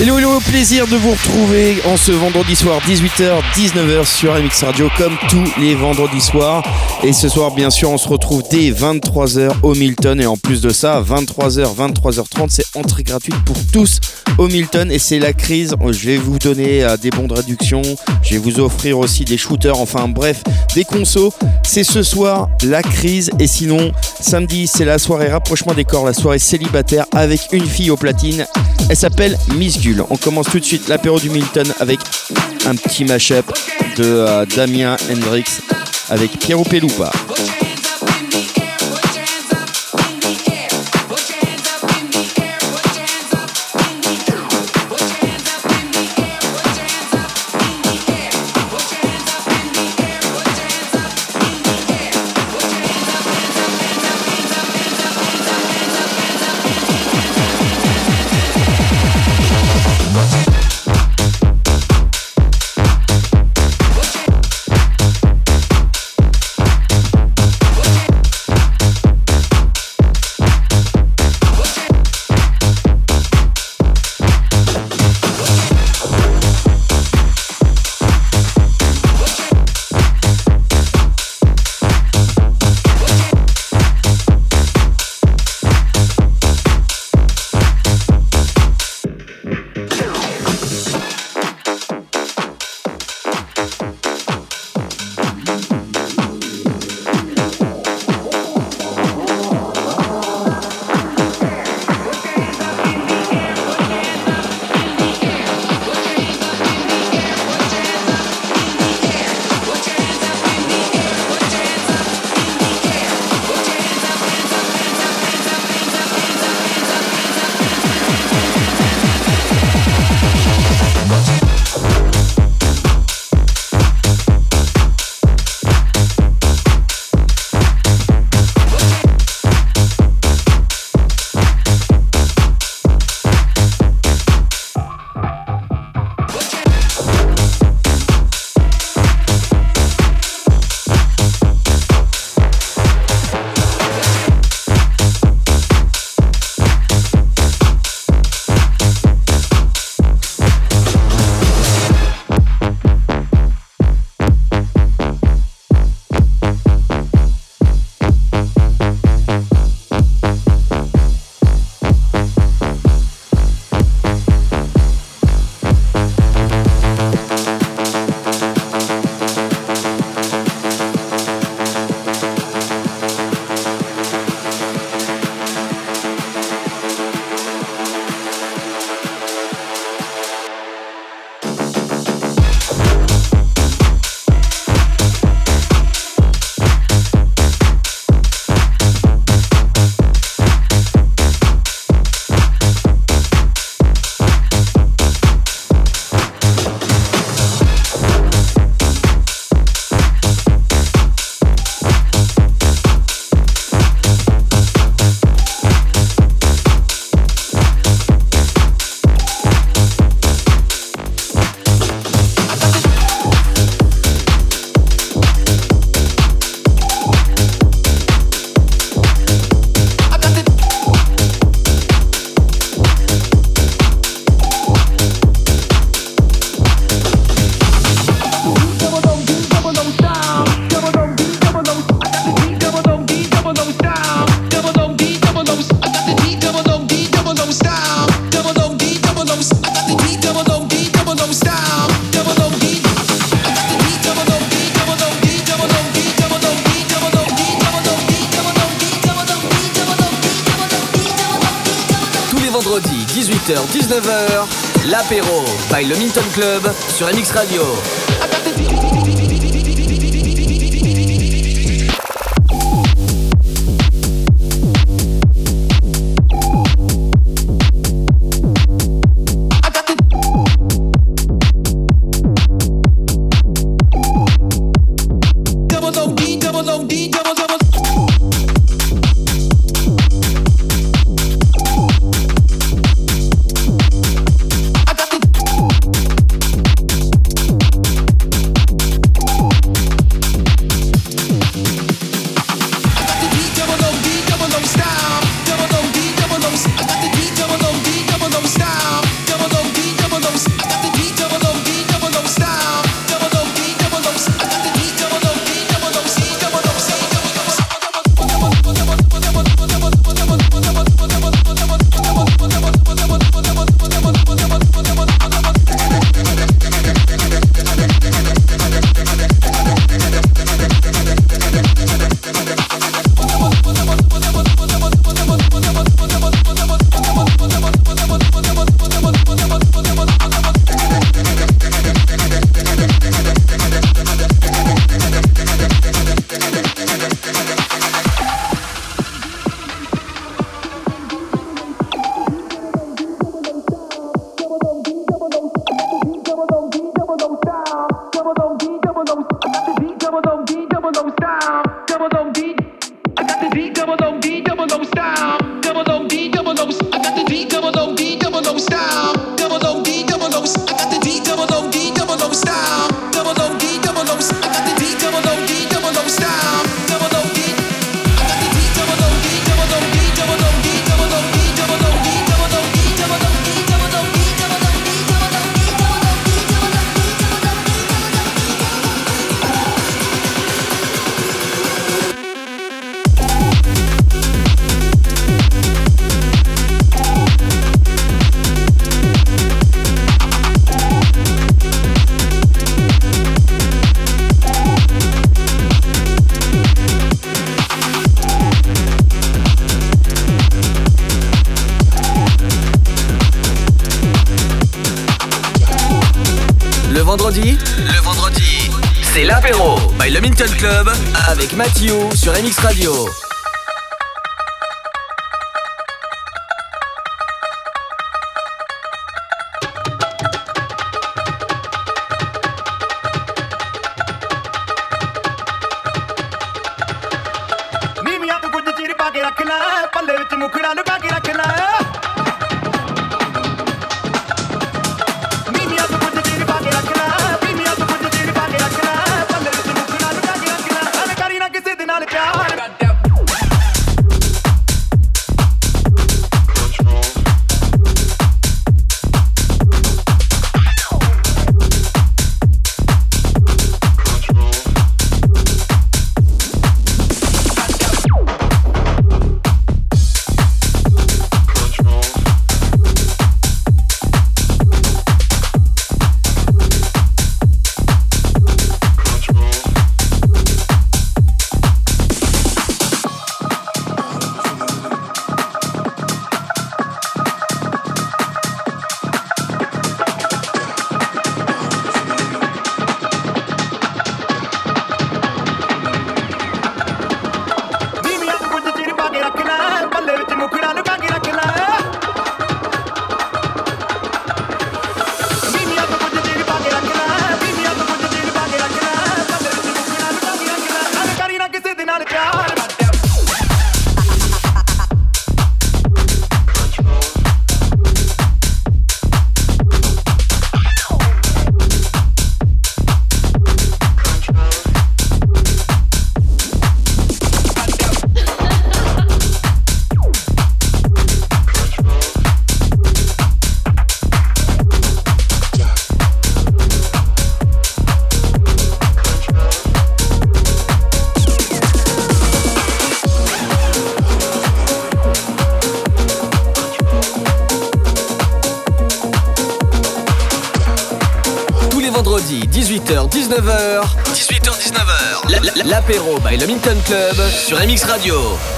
Hello, hello, plaisir de vous retrouver en ce vendredi soir 18h, 19h sur MX Radio comme tous les vendredis soirs. Et ce soir, bien sûr, on se retrouve dès 23h au Milton. Et en plus de ça, 23h, 23h30, c'est entrée gratuite pour tous au Milton. Et c'est la crise. Je vais vous donner euh, des bons de réduction. Je vais vous offrir aussi des shooters. Enfin, bref, des consos. C'est ce soir la crise. Et sinon, samedi, c'est la soirée rapprochement des corps, la soirée célibataire avec une fille au platine. Elle s'appelle Miss Gu. On commence tout de suite l'apéro du Milton avec un petit mashup de euh, Damien Hendrix avec Piero Pelupa. Club sur MX Radio. Sur MX Radio.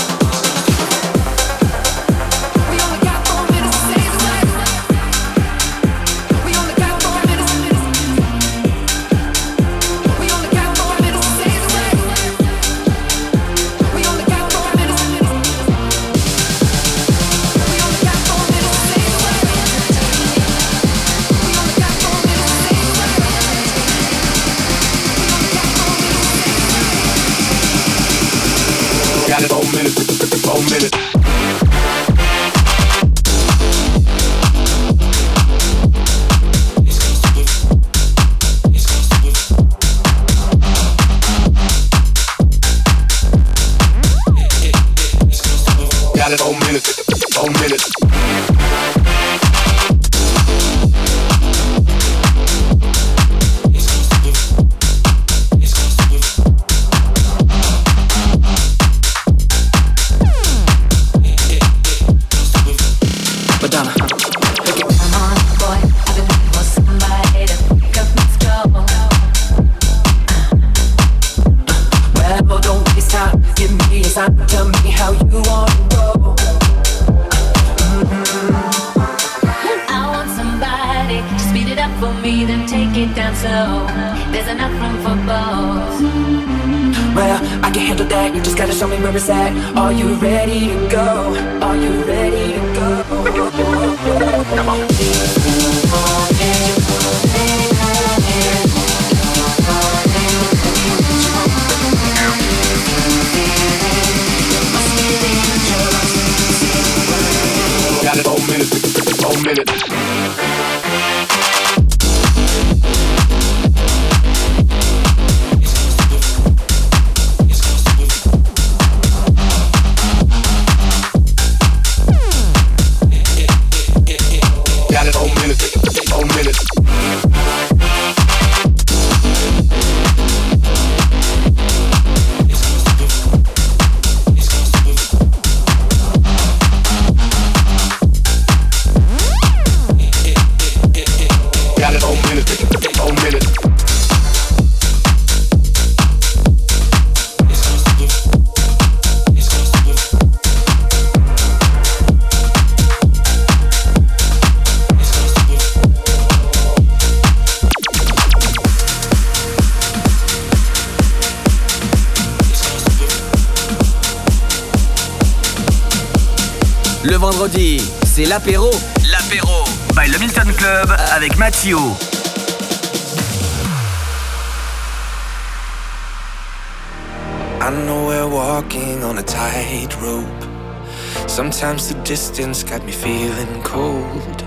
distance got me feeling cold.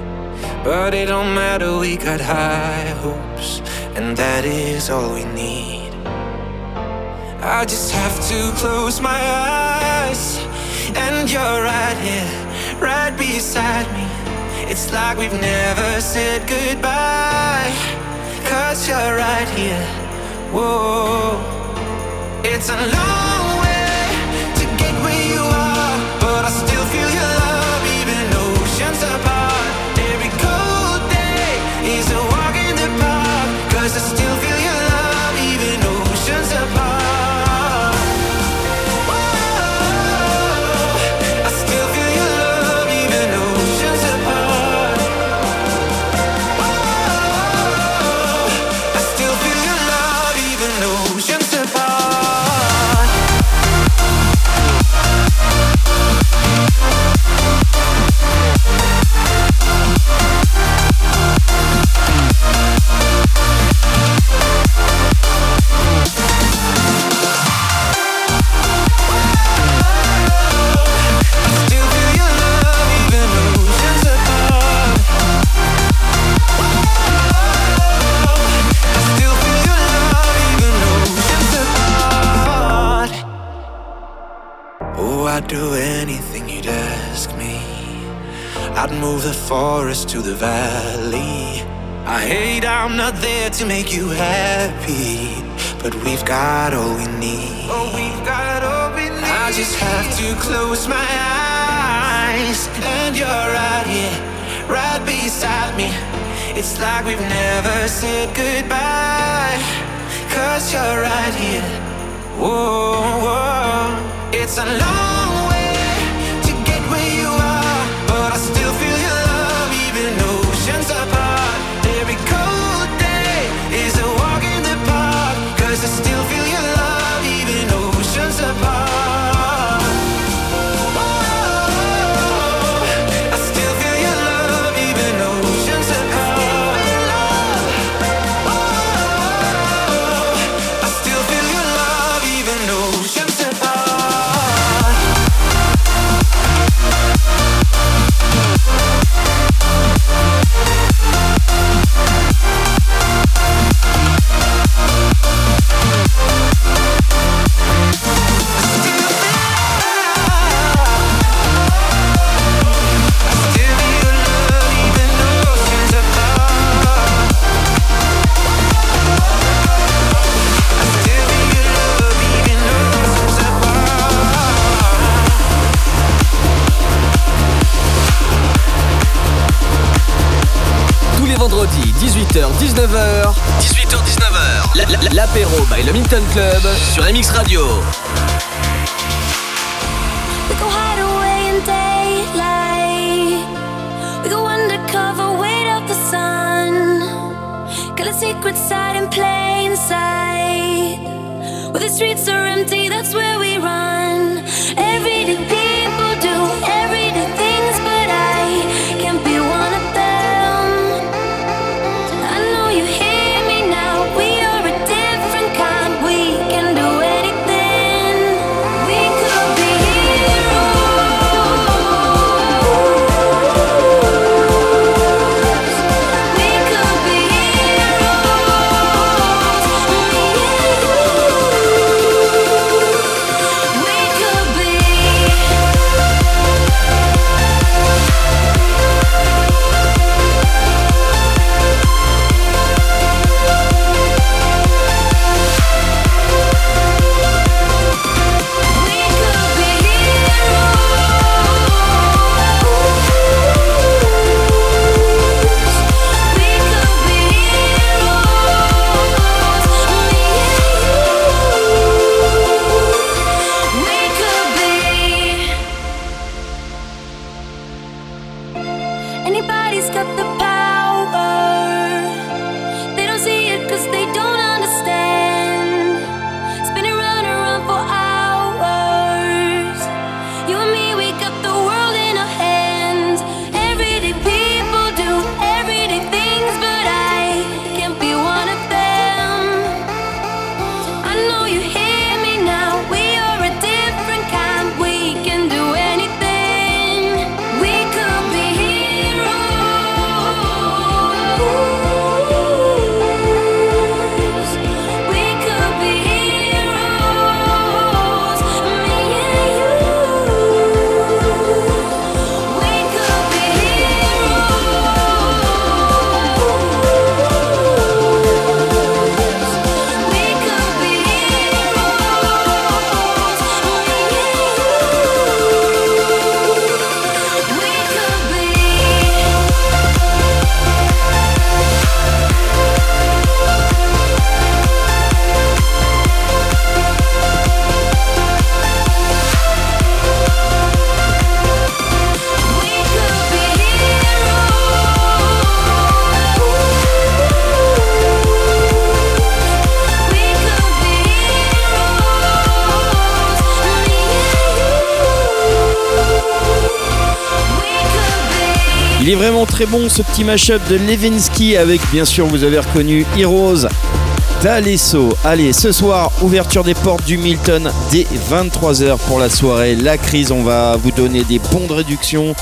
But it don't matter, we got high hopes, and that is all we need. I just have to close my eyes, and you're right here, right beside me. It's like we've never said goodbye, cause you're right here. Whoa, it's a long forest to the valley. I hate I'm not there to make you happy, but we've got all we need. Oh, we've got all we need. I just have to close my eyes, and you're right here, right beside me. It's like we've never said goodbye, cause you're right here. Whoa, whoa. it's a long way. club. Très bon ce petit mashup de Levinsky avec bien sûr vous avez reconnu Heroes d'Alesso. Allez, ce soir, ouverture des portes du Milton dès 23h pour la soirée. La crise, on va vous donner des bons de réduction.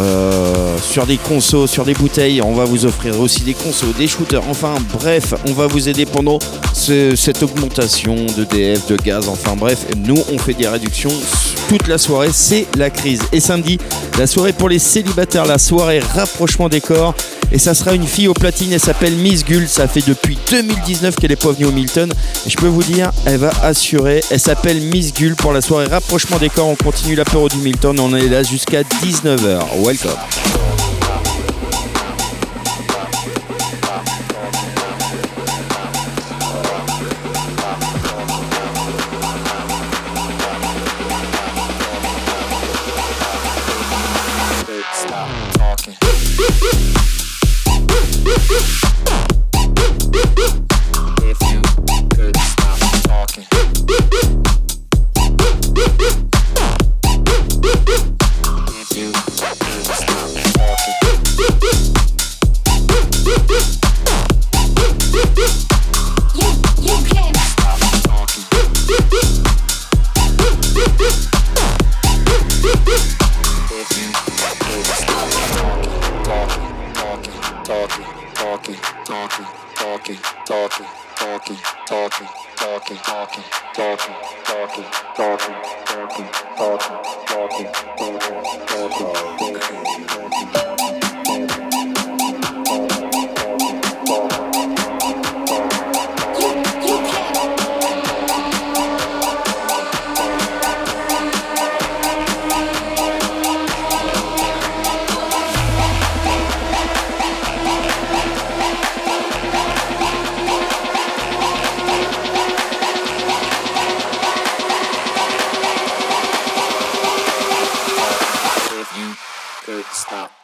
Euh, sur des consos, sur des bouteilles, on va vous offrir aussi des consos, des shooters, enfin bref, on va vous aider pendant cette augmentation de DF, de gaz, enfin bref, nous on fait des réductions toute la soirée, c'est la crise. Et samedi, la soirée pour les célibataires, la soirée rapprochement des corps. Et ça sera une fille au platine, elle s'appelle Miss Gull. Ça fait depuis 2019 qu'elle est pas venue au Milton. Et je peux vous dire, elle va assurer. Elle s'appelle Miss Gull pour la soirée rapprochement des corps. On continue l'apéro du Milton. On est là jusqu'à 19h. Welcome. stop.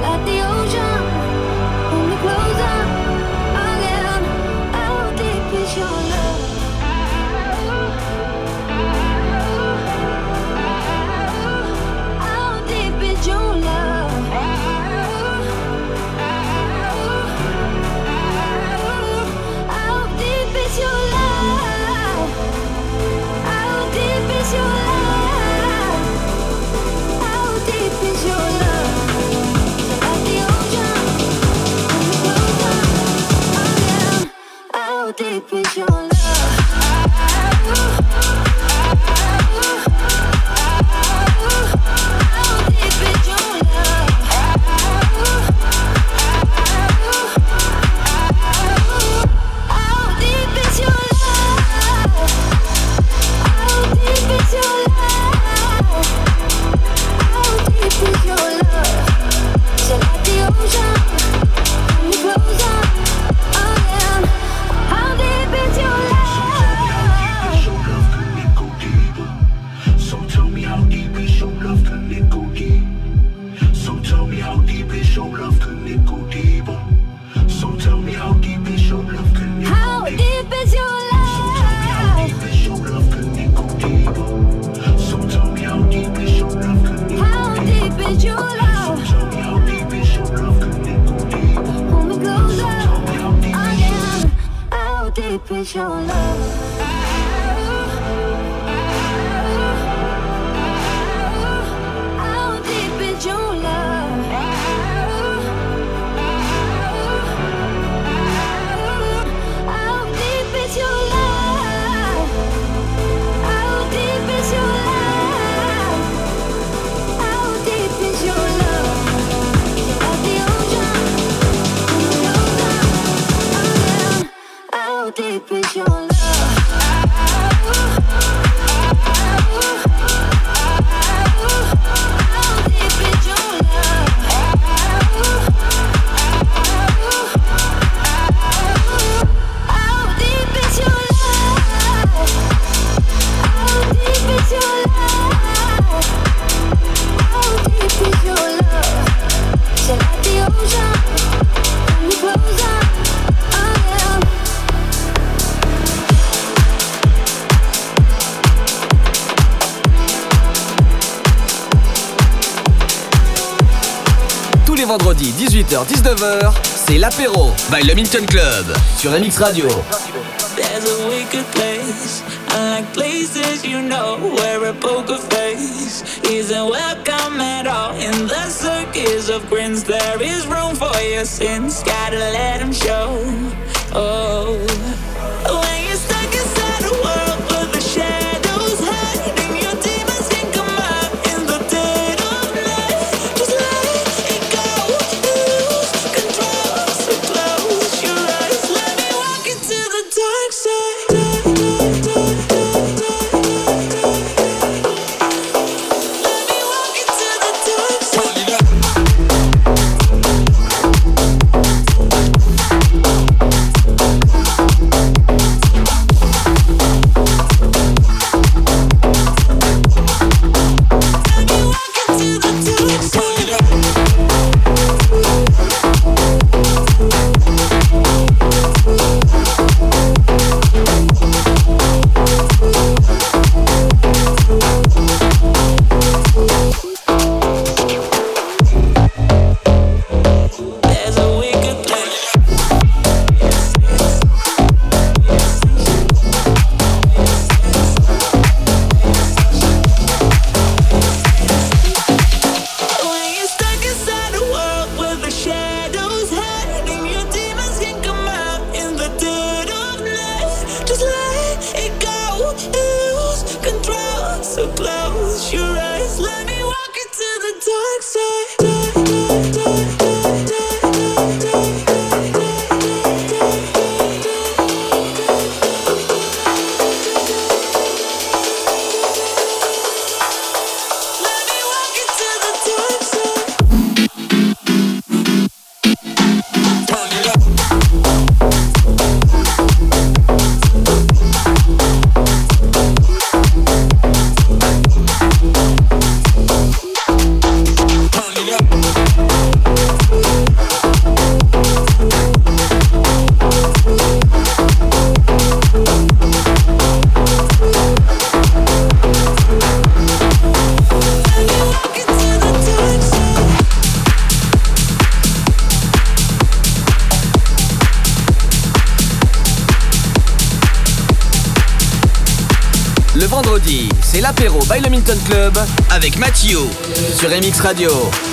Your 18h-19h, c'est l'apéro by le Minton Club sur MX Radio. There's a wicked place, unlike places you know where a poker face isn't welcome at all. In the circus of grins, there is room for your sins, gotta let them show. Oh. Sur MX Radio.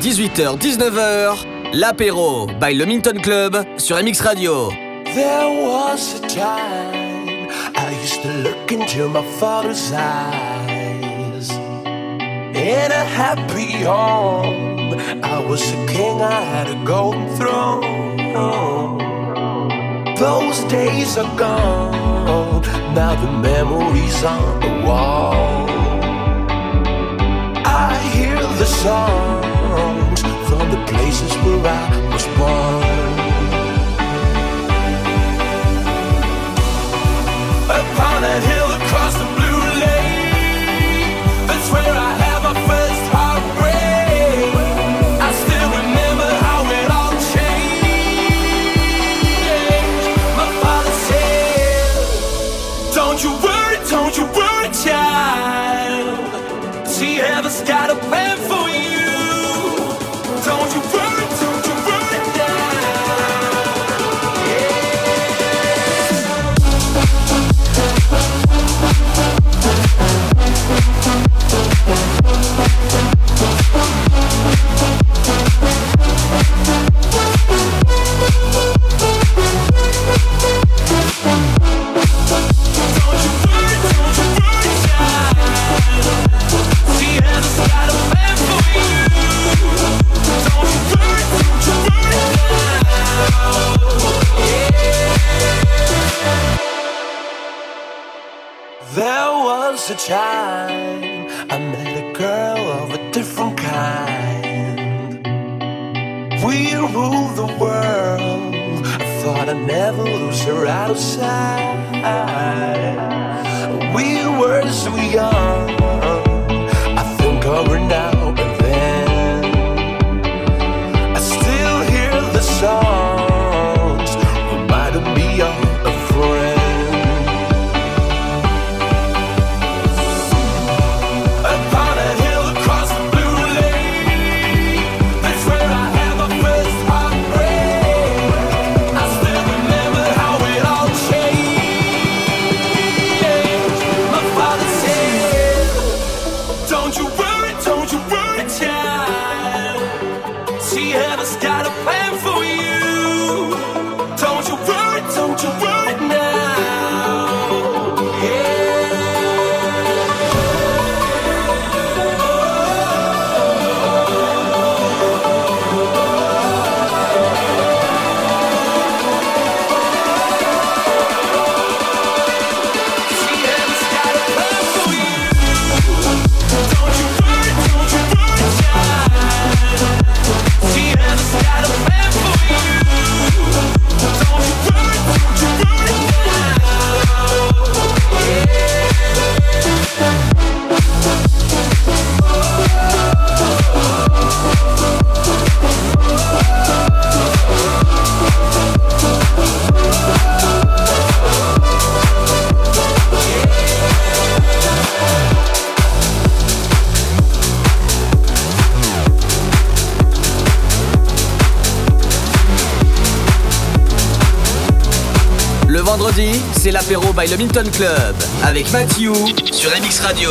18h-19h, l'apéro by le Minton Club sur MX Radio. There was a time I used to look into my father's eyes. In a happy home, I was a king, I had a golden throne. Those days are gone, now the memories on the wall. I hear the songs from the places where I was born. upon that hill time I met a girl of a different kind. We ruled the world. I thought I'd never lose her out of sight. We were so young. C'est l'apéro by le Minton Club avec Matthew sur MX Radio.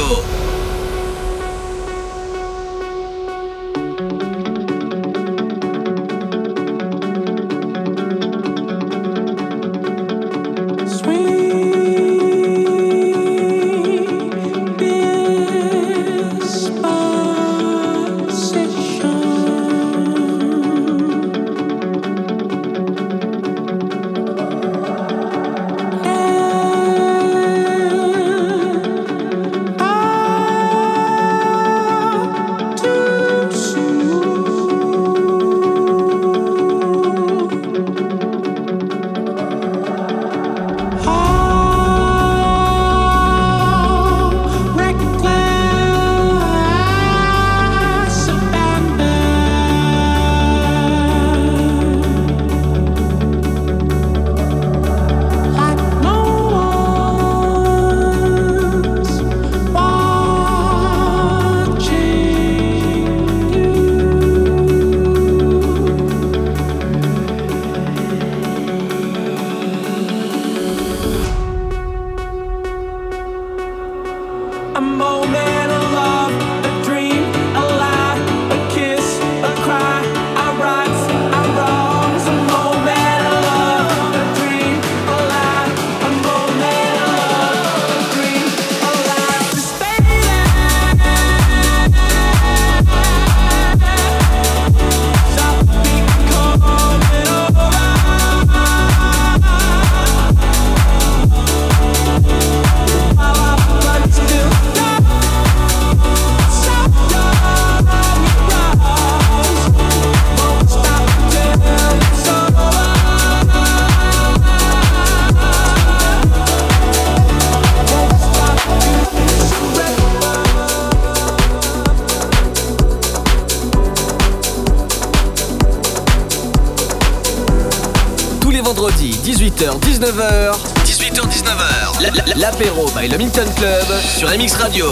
18h-19h. 18h-19h. L'apéro by le Minton Club sur MX Radio.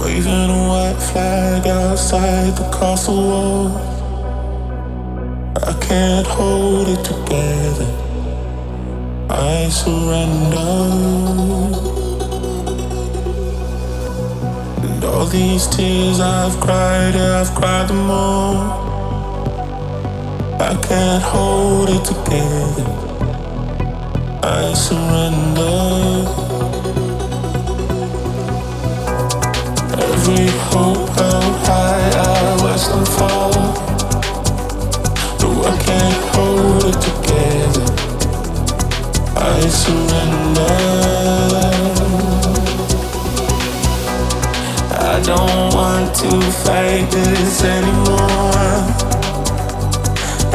Waving a white flag outside the castle wall. I can't hold it together. I surrender. These tears I've cried, yeah, I've cried them all. I can't hold it together. I surrender. Every hope held high, I watch them fall. No, I can't hold it together. I surrender. Don't want to fight this anymore.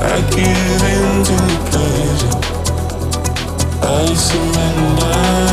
I give in to the pleasure. I surrender.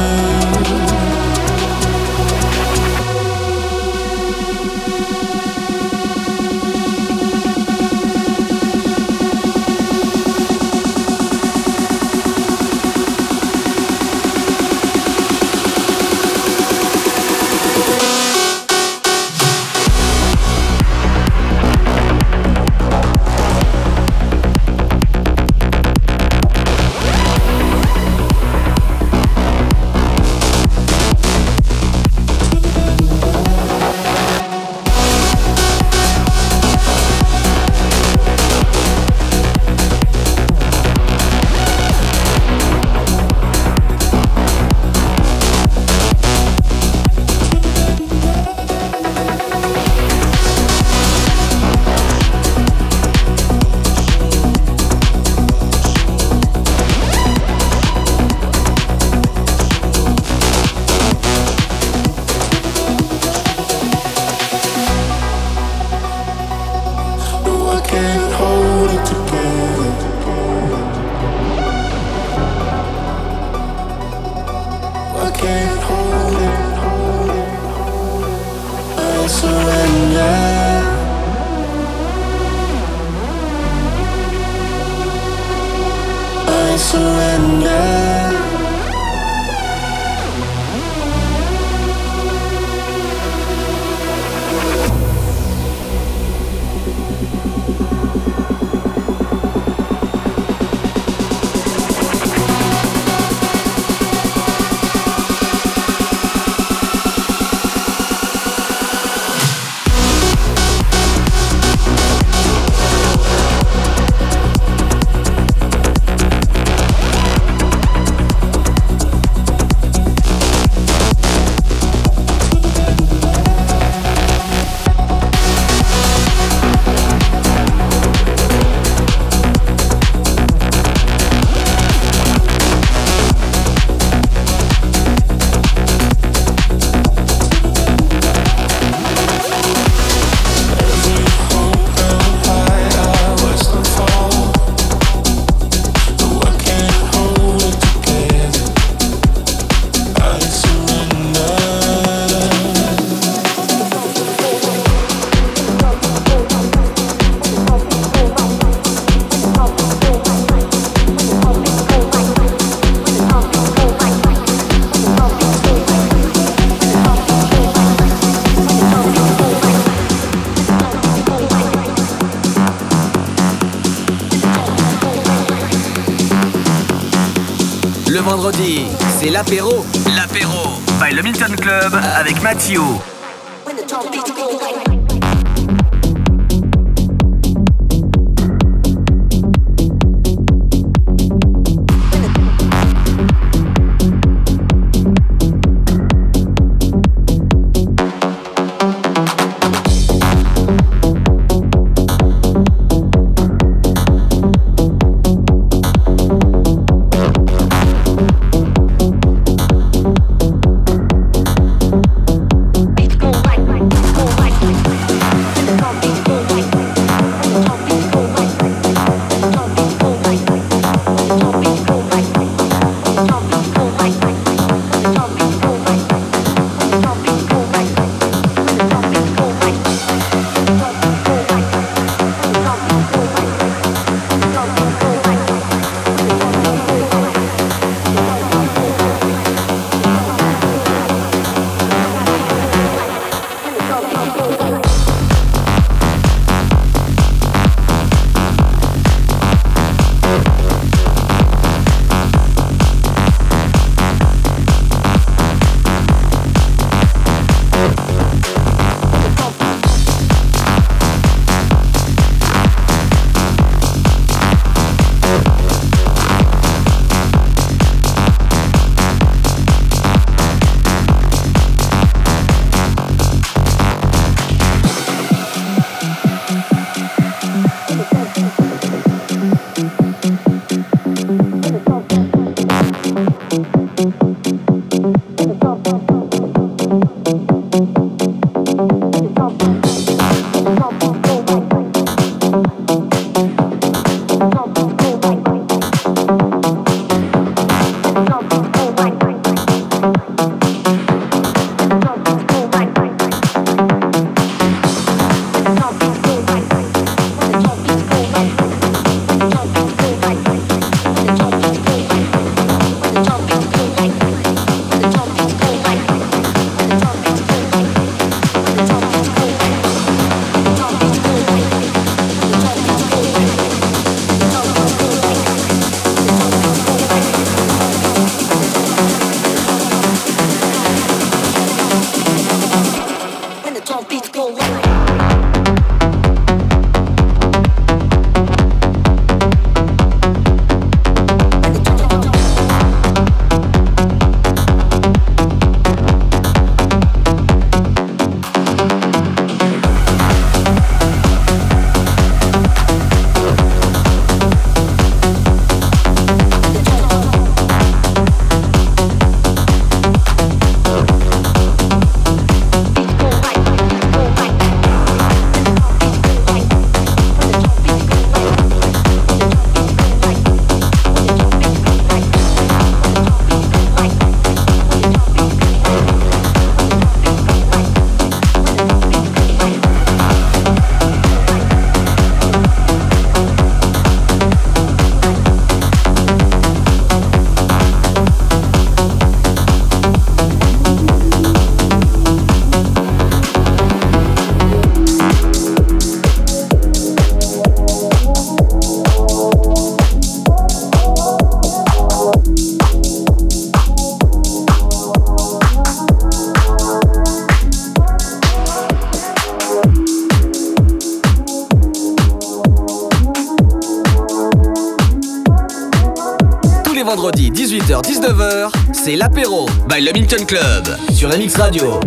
By Le Minton Club sur MX Radio.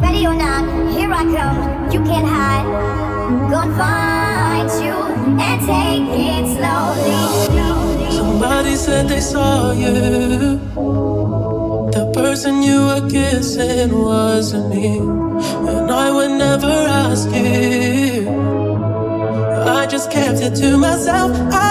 Ready or not, here I come. You can't hide. Gonna find you and take it slowly. Somebody said they saw you. The person you were kissing wasn't me. And I would never ask you. I just kept it to myself. I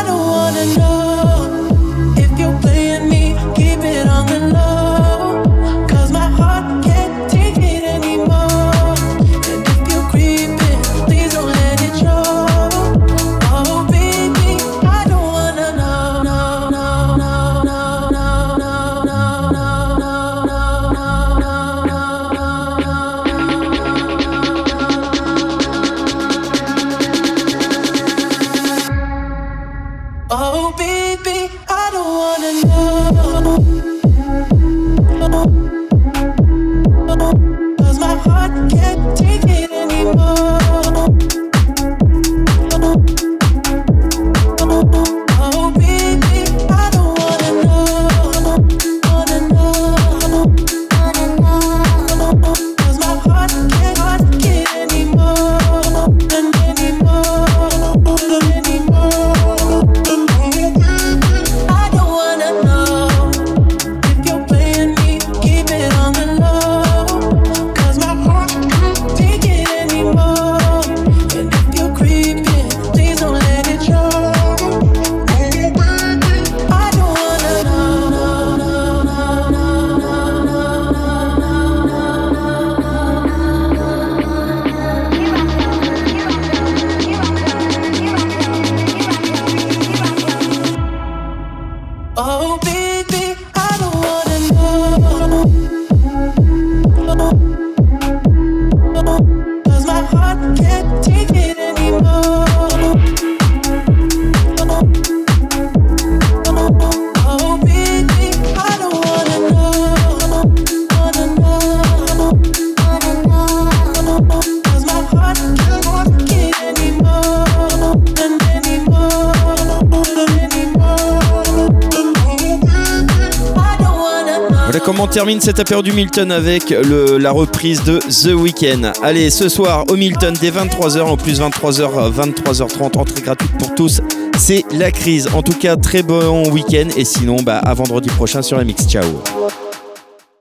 termine cet apéro du Milton avec la reprise de The Weeknd. Allez, ce soir au Milton dès 23h, en plus 23h, 23h30, entrée gratuite pour tous. C'est la crise. En tout cas, très bon week-end et sinon, bah, à vendredi prochain sur MX. Ciao.